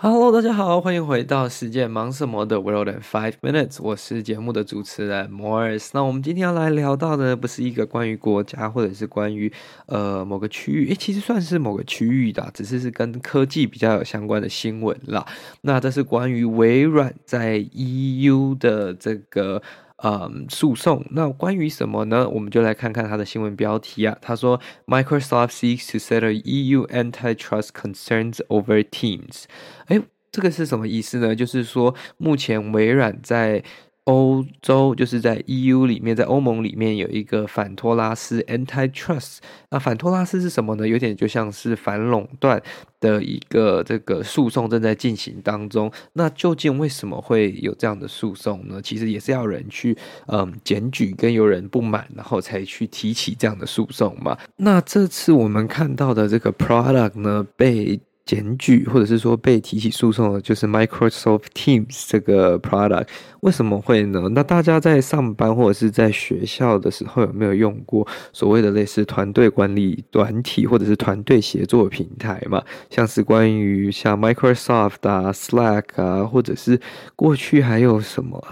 Hello，大家好，欢迎回到世界忙什么的 World in Five Minutes，我是节目的主持人 Morris。那我们今天要来聊到的，不是一个关于国家或者是关于呃某个区域，诶，其实算是某个区域的，只是是跟科技比较有相关的新闻啦。那这是关于微软在 EU 的这个。嗯，诉讼那关于什么呢？我们就来看看它的新闻标题啊。他说，Microsoft seeks to settle EU antitrust concerns over Teams。哎，这个是什么意思呢？就是说，目前微软在。欧洲就是在 EU 里面，在欧盟里面有一个反托拉斯 （Antitrust）。那反托拉斯是什么呢？有点就像是反垄断的一个这个诉讼正在进行当中。那究竟为什么会有这样的诉讼呢？其实也是要人去嗯检举跟有人不满，然后才去提起这样的诉讼嘛。那这次我们看到的这个 product 呢，被。检举或者是说被提起诉讼的，就是 Microsoft Teams 这个 product，为什么会呢？那大家在上班或者是在学校的时候，有没有用过所谓的类似团队管理软体或者是团队协作平台嘛？像是关于像 Microsoft 啊、Slack 啊，或者是过去还有什么？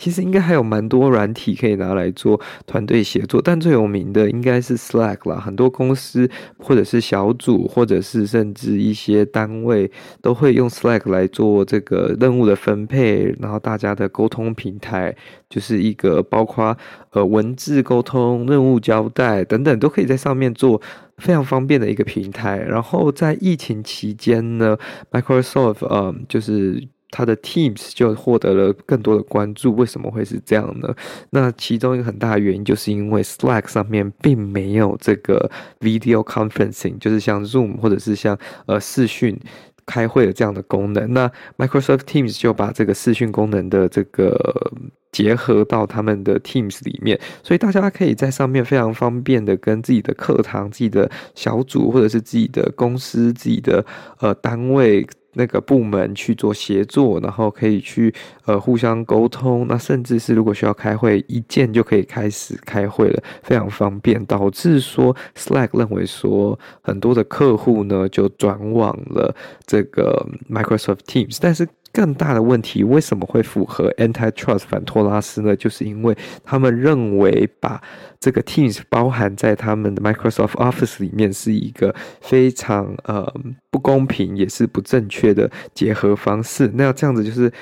其实应该还有蛮多软体可以拿来做团队协作，但最有名的应该是 Slack 啦。很多公司或者是小组，或者是甚至一些单位都会用 Slack 来做这个任务的分配，然后大家的沟通平台就是一个包括呃文字沟通、任务交代等等，都可以在上面做非常方便的一个平台。然后在疫情期间呢，Microsoft 呃就是。它的 Teams 就获得了更多的关注，为什么会是这样呢？那其中一个很大的原因，就是因为 Slack 上面并没有这个 Video Conferencing，就是像 Zoom 或者是像呃视讯开会的这样的功能。那 Microsoft Teams 就把这个视讯功能的这个结合到他们的 Teams 里面，所以大家可以在上面非常方便的跟自己的课堂、自己的小组或者是自己的公司、自己的呃单位。那个部门去做协作，然后可以去呃互相沟通，那甚至是如果需要开会，一键就可以开始开会了，非常方便。导致说 Slack 认为说很多的客户呢就转往了这个 Microsoft Teams，但是。更大的问题，为什么会符合 Antitrust 反托拉斯呢？就是因为他们认为把这个 Teams 包含在他们的 Microsoft Office 里面是一个非常呃不公平也是不正确的结合方式。那这样子就是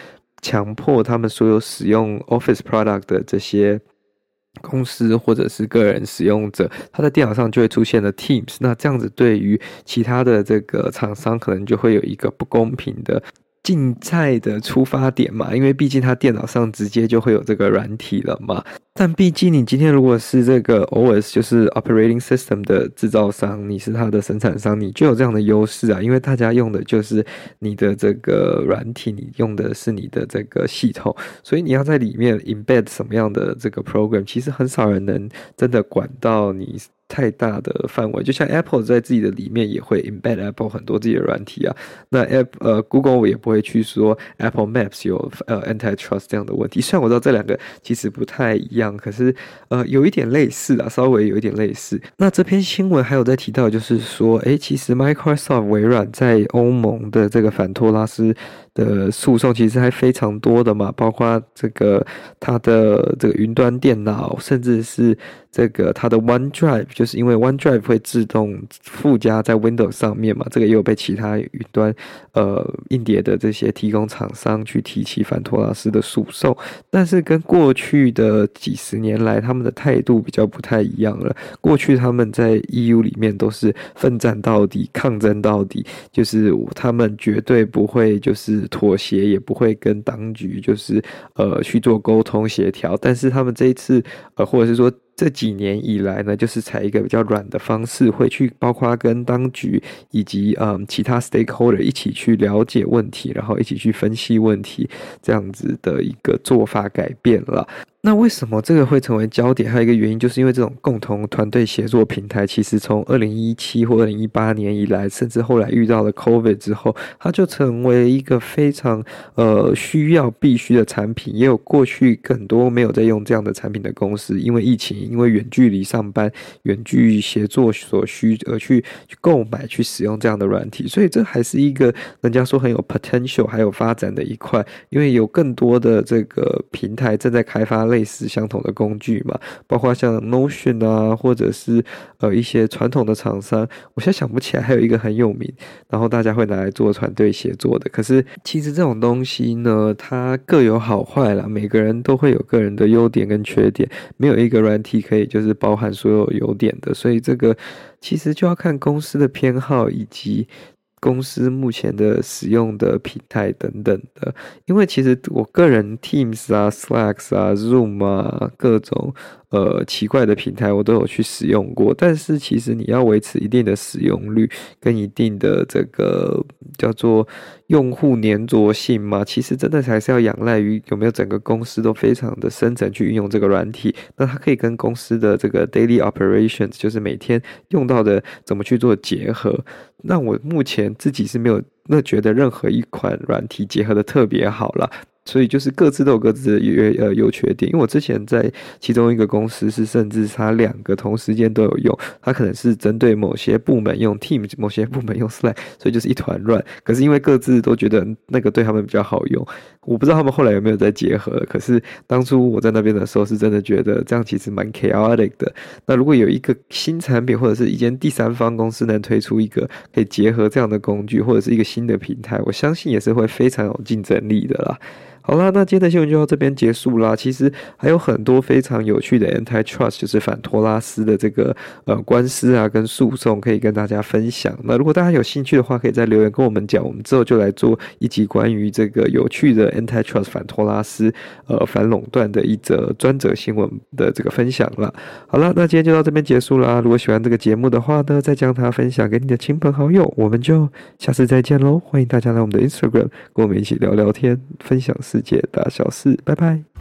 强迫他们所有使用 Office Product 的这些公司或者是个人使用者，他在电脑上就会出现了 Teams。那这样子对于其他的这个厂商，可能就会有一个不公平的。竞赛的出发点嘛，因为毕竟他电脑上直接就会有这个软体了嘛。但毕竟你今天如果是这个 OS，就是 Operating System 的制造商，你是它的生产商，你就有这样的优势啊。因为大家用的就是你的这个软体，你用的是你的这个系统，所以你要在里面 embed 什么样的这个 program，其实很少人能真的管到你。太大的范围，就像 Apple 在自己的里面也会 embed Apple 很多自己的软体啊。那 App 呃 Google 也不会去说 Apple Maps 有呃 Antitrust 这样的问题。虽然我知道这两个其实不太一样，可是呃有一点类似啊，稍微有一点类似。那这篇新闻还有在提到，就是说，诶，其实 Microsoft 微软在欧盟的这个反托拉斯的诉讼其实还非常多的嘛，包括这个它的这个云端电脑，甚至是。这个它的 OneDrive 就是因为 OneDrive 会自动附加在 Windows 上面嘛，这个也有被其他云端呃硬碟的这些提供厂商去提起反托拉斯的诉讼，但是跟过去的几十年来他们的态度比较不太一样了。过去他们在 EU 里面都是奋战到底、抗争到底，就是他们绝对不会就是妥协，也不会跟当局就是呃去做沟通协调。但是他们这一次呃或者是说。这几年以来呢，就是采一个比较软的方式，会去包括跟当局以及嗯其他 stakeholder 一起去了解问题，然后一起去分析问题，这样子的一个做法改变了。那为什么这个会成为焦点？还有一个原因，就是因为这种共同团队协作平台，其实从二零一七或二零一八年以来，甚至后来遇到了 COVID 之后，它就成为一个非常呃需要必须的产品。也有过去很多没有在用这样的产品的公司，因为疫情，因为远距离上班、远距协作所需而去去购买、去使用这样的软体。所以这还是一个人家说很有 potential 还有发展的一块，因为有更多的这个平台正在开发。类类似相同的工具嘛，包括像 Notion 啊，或者是呃一些传统的厂商，我现在想不起来还有一个很有名，然后大家会拿来做团队协作的。可是其实这种东西呢，它各有好坏啦，每个人都会有个人的优点跟缺点，没有一个软体可以就是包含所有优点的，所以这个其实就要看公司的偏好以及。公司目前的使用的平台等等的，因为其实我个人 Teams 啊、Slack 啊、Zoom 啊各种。呃，奇怪的平台我都有去使用过，但是其实你要维持一定的使用率跟一定的这个叫做用户粘着性嘛，其实真的还是要仰赖于有没有整个公司都非常的深层去运用这个软体，那它可以跟公司的这个 daily operations，就是每天用到的怎么去做结合。那我目前自己是没有那觉得任何一款软体结合的特别好了。所以就是各自都有各自的优呃优缺点，因为我之前在其中一个公司是甚至它两个同时间都有用，它可能是针对某些部门用 Team，某些部门用 Slack，所以就是一团乱。可是因为各自都觉得那个对他们比较好用，我不知道他们后来有没有再结合。可是当初我在那边的时候是真的觉得这样其实蛮 chaotic 的。那如果有一个新产品或者是一间第三方公司能推出一个可以结合这样的工具或者是一个新新的平台，我相信也是会非常有竞争力的啦。好啦，那今天的新闻就到这边结束啦。其实还有很多非常有趣的 antitrust，就是反托拉斯的这个呃官司啊跟诉讼，可以跟大家分享。那如果大家有兴趣的话，可以在留言跟我们讲，我们之后就来做一集关于这个有趣的 antitrust 反托拉斯呃反垄断的一则专责新闻的这个分享了。好了，那今天就到这边结束啦。如果喜欢这个节目的话呢，再将它分享给你的亲朋好友。我们就下次再见喽！欢迎大家来我们的 Instagram，跟我们一起聊聊天，分享事。世界大小事，拜拜。